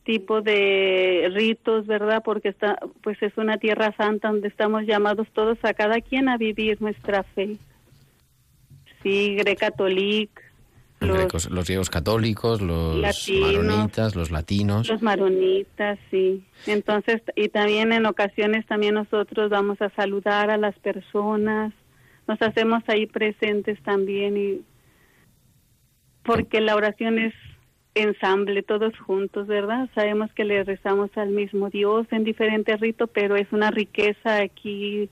tipos de ritos, ¿verdad? Porque está pues es una tierra santa donde estamos llamados todos a cada quien a vivir nuestra fe. Sí, grecatólica, Los, los, grecos- los griegos católicos, los Latinos. maronitas, los latinos. los maronitas, sí. Entonces, y también en ocasiones también nosotros vamos a saludar a las personas, nos hacemos ahí presentes también y porque la oración es ensamble, todos juntos, ¿verdad? Sabemos que le rezamos al mismo Dios en diferentes ritos, pero es una riqueza aquí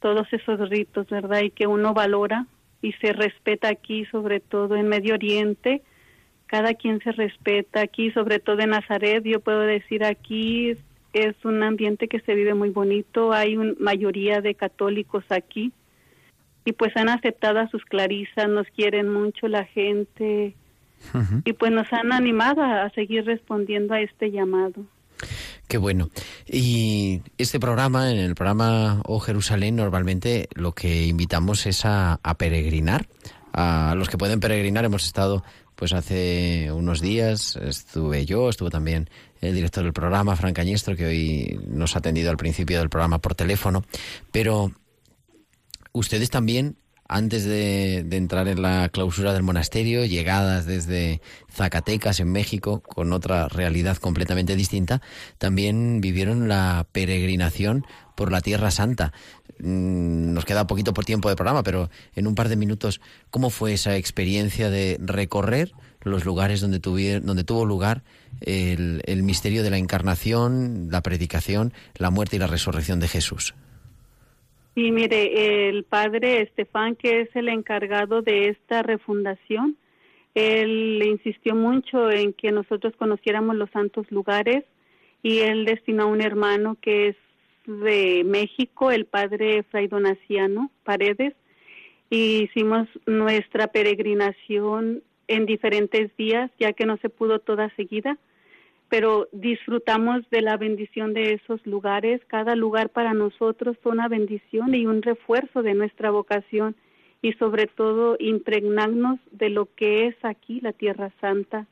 todos esos ritos, ¿verdad? Y que uno valora y se respeta aquí, sobre todo en Medio Oriente. Cada quien se respeta aquí, sobre todo en Nazaret. Yo puedo decir aquí es un ambiente que se vive muy bonito. Hay una mayoría de católicos aquí y pues han aceptado a sus clarisas, nos quieren mucho la gente y pues nos han animado a seguir respondiendo a este llamado. Qué bueno. Y este programa, en el programa O Jerusalén, normalmente lo que invitamos es a, peregrinar. A los que pueden peregrinar hemos estado pues hace unos días estuve yo, estuvo también el director del programa, Fran Cañestro, que hoy nos ha atendido al principio del programa por teléfono, pero ustedes también antes de, entrar en la clausura del monasterio, llegadas desde Zacatecas, en México, con otra realidad completamente distinta, también vivieron la peregrinación por la Tierra Santa. Mm, nos queda poquito por tiempo de programa, pero en un par de minutos, ¿cómo fue esa experiencia de recorrer los lugares donde, donde tuvo lugar el misterio de la encarnación, la predicación, la muerte y la resurrección de Jesús? Sí, mire, el padre Estefan, que es el encargado de esta refundación, él insistió mucho en que nosotros conociéramos los santos lugares y él destinó a un hermano que es de México, el padre Fray Donaciano Paredes, y hicimos nuestra peregrinación en diferentes días, ya que no se pudo toda seguida pero disfrutamos de la bendición de esos lugares. Cada lugar para nosotros fue una bendición y un refuerzo de nuestra vocación y sobre todo impregnarnos de lo que es aquí la Tierra Santa,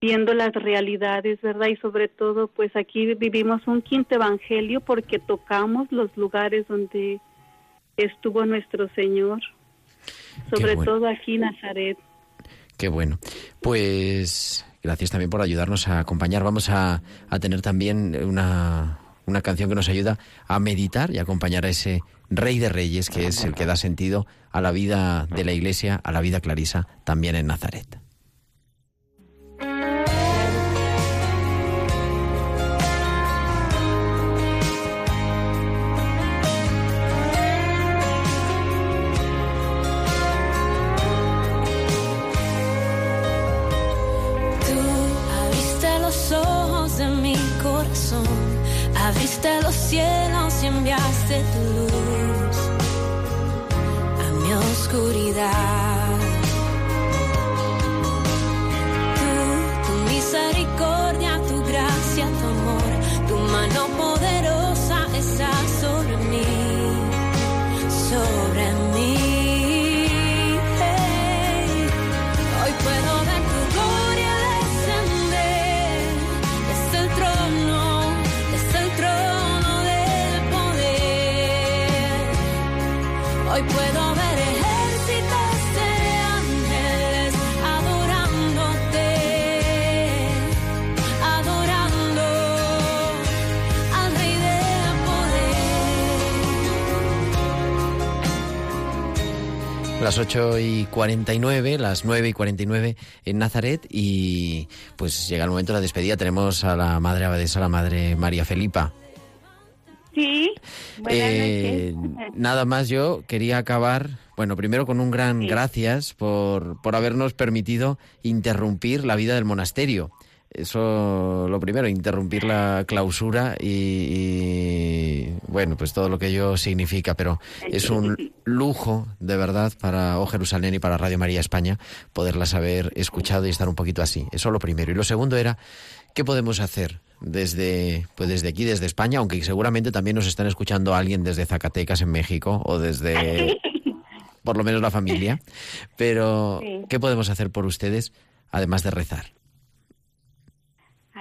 viendo las realidades, ¿verdad? Y sobre todo, pues aquí vivimos un quinto evangelio porque tocamos los lugares donde estuvo nuestro Señor, sobre todo aquí en Nazaret. Qué bueno. Pues Gracias también por ayudarnos a acompañar. Vamos a, tener también una, una canción que nos ayuda a meditar y acompañar a ese Rey de Reyes, que es el que da sentido a la vida de la Iglesia, a la vida clarisa, también en Nazaret. Enviaste tu luz a mi oscuridad. Las 8 y 49, las 9 y 49 en Nazaret y pues llega el momento de la despedida. Tenemos a la Madre Abadesa, la Madre María Felipa. Sí, eh, Nada más yo quería acabar, bueno, primero con un gran gracias por, por habernos permitido interrumpir la vida del monasterio. Eso lo primero, interrumpir la clausura y, bueno, pues todo lo que ello significa, pero es un lujo de verdad para O Jerusalén y para Radio María España poderlas haber escuchado y estar un poquito así. Eso lo primero. Y lo segundo era, ¿qué podemos hacer desde, pues desde aquí, desde España, aunque seguramente también nos están escuchando alguien desde Zacatecas en México o desde por lo menos la familia. Pero, ¿qué podemos hacer por ustedes además de rezar?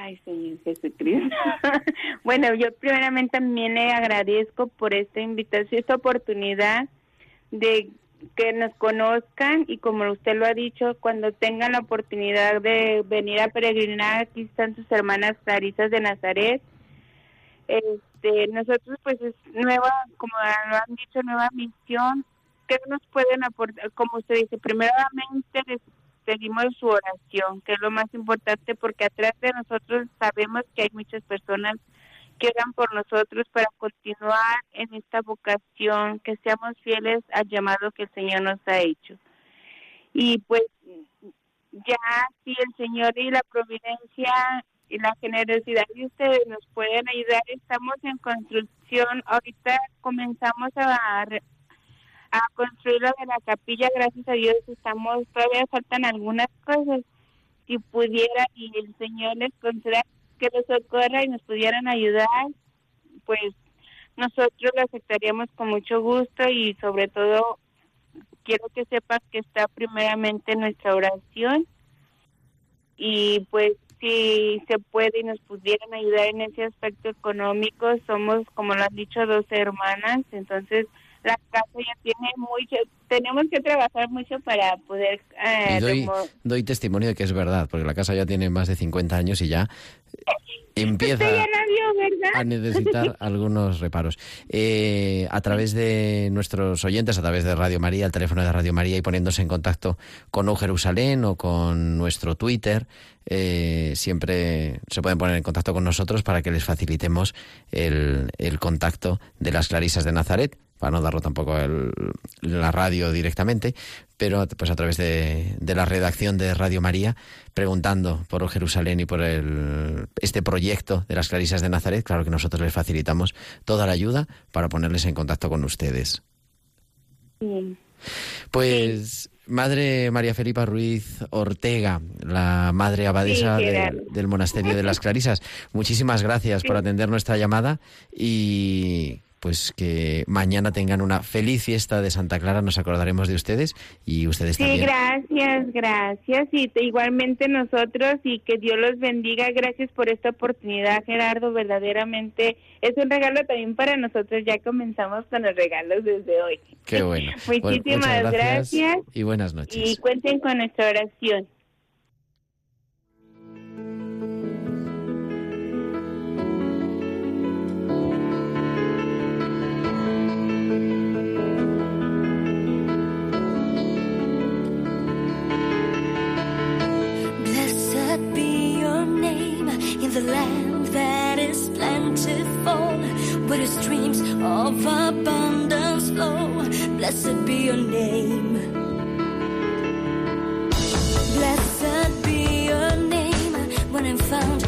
Ay, Señor Jesucristo. bueno, yo primeramente también le agradezco por esta invitación, esta oportunidad de que nos conozcan y como usted lo ha dicho, cuando tengan la oportunidad de venir a peregrinar, aquí están sus hermanas Clarisas de Nazaret. Este, nosotros pues es nueva, como lo han dicho, nueva misión. ¿Qué nos pueden aportar? Como usted dice, primeramente pedimos su oración, que es lo más importante porque atrás de nosotros sabemos que hay muchas personas que oran por nosotros para continuar en esta vocación, que seamos fieles al llamado que el Señor nos ha hecho. Y pues ya si el Señor y la providencia y la generosidad de ustedes nos pueden ayudar, estamos en construcción, ahorita comenzamos a, a construir lo de la capilla, gracias a Dios estamos, todavía faltan algunas cosas, si pudiera y el Señor les conceda que los socorra y nos pudieran ayudar, pues nosotros lo aceptaríamos con mucho gusto y sobre todo quiero que sepas que está primeramente nuestra oración y pues si se puede y nos pudieran ayudar en ese aspecto económico, somos como lo han dicho dos hermanas, entonces la casa ya tiene mucho, tenemos que trabajar mucho para poder... Eh, doy, doy, testimonio de que es verdad, porque la casa ya tiene más de 50 años y ya empieza a necesitar algunos reparos. Eh, a través de nuestros oyentes, a través de Radio María, el teléfono de Radio María y poniéndose en contacto con O Jerusalén o con nuestro Twitter, eh, siempre se pueden poner en contacto con nosotros para que les facilitemos el, el contacto de las Clarisas de Nazaret para no darlo tampoco la radio directamente, pero pues a través de, la redacción de Radio María, preguntando por Jerusalén y por el, este proyecto de las Clarisas de Nazaret, claro que nosotros les facilitamos toda la ayuda para ponerles en contacto con ustedes. Pues Madre María Felipa Ruiz Ortega, la madre abadesa del Monasterio de las Clarisas, muchísimas gracias por atender nuestra llamada y pues que mañana tengan una feliz fiesta de Santa Clara, nos acordaremos de ustedes y ustedes también. Sí, gracias, gracias y igualmente nosotros y que Dios los bendiga, gracias por esta oportunidad Gerardo, verdaderamente es un regalo también para nosotros, ya comenzamos con los regalos desde hoy. Qué bueno. Muchísimas gracias y buenas noches. Y cuenten con nuestra oración. Land that is plentiful, where streams of abundance flow. Blessed be your name. Blessed be your name when I'm found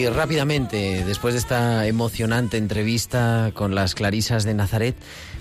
Y rápidamente, después de esta emocionante entrevista con las Clarisas de Nazaret,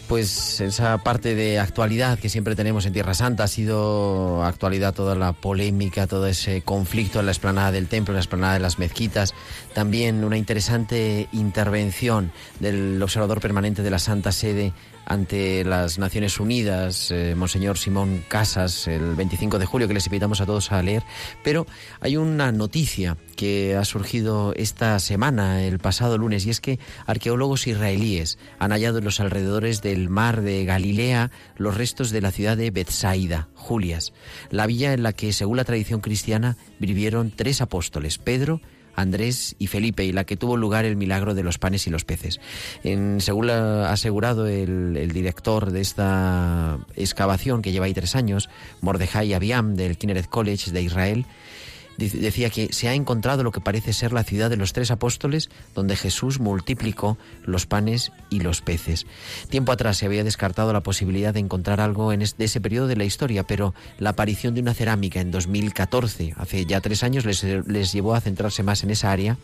pues esa parte de actualidad que siempre tenemos en Tierra Santa ha sido actualidad toda la polémica, todo ese conflicto en la explanada del templo, en la explanada de las mezquitas, también una interesante intervención del observador permanente de la Santa Sede ante las Naciones Unidas, eh, Monseñor Simón Casas, el 25 de julio, que les invitamos a todos a leer. Pero hay una noticia que ha surgido esta semana, el pasado lunes, y es que arqueólogos israelíes han hallado en los alrededores del mar de Galilea los restos de la ciudad de Bethsaida, Julias, la villa en la que, según la tradición cristiana, vivieron tres apóstoles, Pedro, Andrés y Felipe y la que tuvo lugar el milagro de los panes y los peces. En, según ha asegurado el, director de esta excavación, que lleva ahí tres años, Mordejai Abiam, del Kinneret College de Israel, decía que se ha encontrado lo que parece ser la ciudad de los tres apóstoles, donde Jesús multiplicó los panes y los peces. Tiempo atrás se había descartado la posibilidad de encontrar algo en ese periodo de la historia, pero la aparición de una cerámica en 2014, hace ya tres años, les, les llevó a centrarse más en esa área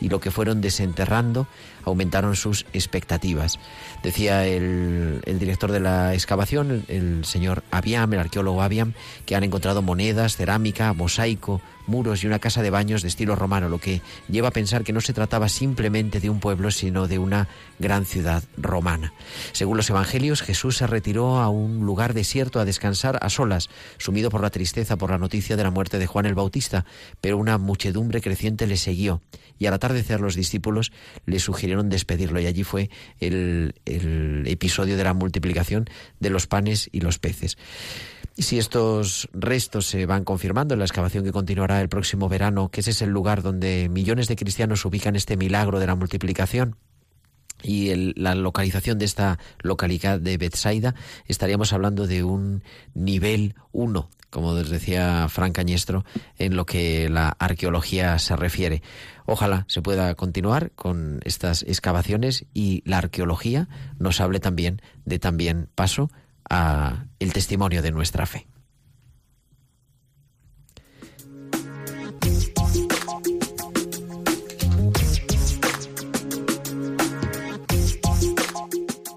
y lo que fueron desenterrando aumentaron sus expectativas. Decía el, director de la excavación, el, señor Abiam, el arqueólogo Abiam, que han encontrado monedas, cerámica, mosaico, muros y una casa de baños de estilo romano, lo que lleva a pensar que no se trataba simplemente de un pueblo, sino de una gran ciudad romana. Según los evangelios, Jesús se retiró a un lugar desierto a descansar a solas, sumido por la tristeza por la noticia de la muerte de Juan el Bautista, pero una muchedumbre creciente le siguió y al atardecer los discípulos le sugirieron despedirlo y allí fue el, el episodio de la multiplicación de los panes y los peces. Y si estos restos se van confirmando en la excavación que continuará el próximo verano, que ese es el lugar donde millones de cristianos ubican este milagro de la multiplicación, y la localización de esta localidad de Bethsaida, estaríamos hablando de un nivel 1, como decía Frank en lo que la arqueología se refiere. Ojalá se pueda continuar con estas excavaciones y la arqueología nos hable también de también paso a el testimonio de nuestra fe.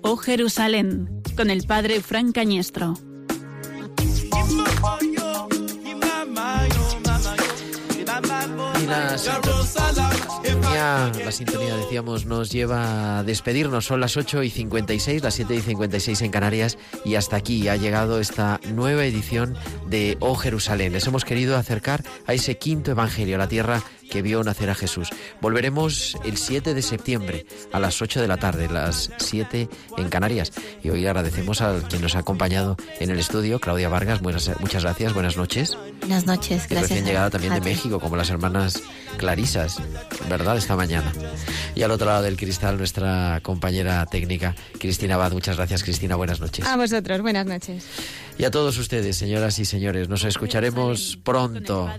Oh Jerusalén, con el padre Frank Cañestro. Y la la sintonía, decíamos, nos lleva a despedirnos. Son las 8 y 56, las 7 y 56 en Canarias. Y hasta aquí ha llegado esta nueva edición de Oh Jerusalén. Les hemos querido acercar a ese quinto evangelio, la tierra que vio nacer a Jesús. Volveremos el 7 de septiembre a las 8 de la tarde, las 7 en Canarias. Y hoy agradecemos a quien nos ha acompañado en el estudio, Claudia Vargas. Buenas, muchas gracias, buenas noches. Buenas noches, Y gracias. recién a- llegada también de. México, como las hermanas Clarisas, ¿verdad? Esta mañana. Y al otro lado del cristal, nuestra compañera técnica, Cristina Abad. Muchas gracias, Cristina. Buenas noches. A vosotros, buenas noches. Y a todos ustedes, señoras y señores, nos escucharemos pronto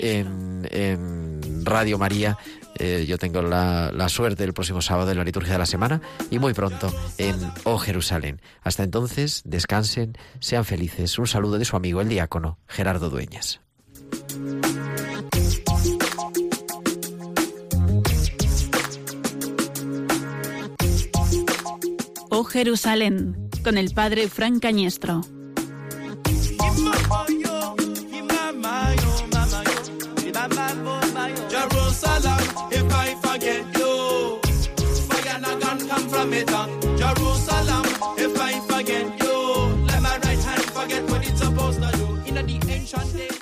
en, en Radio María. Eh, yo tengo la, la suerte el próximo sábado en la liturgia de la semana y muy pronto en Oh Jerusalén. Hasta entonces, descansen, sean felices. Un saludo de su amigo el diácono Gerardo Dueñas. Oh Jerusalén, con el padre Frank Cañestro.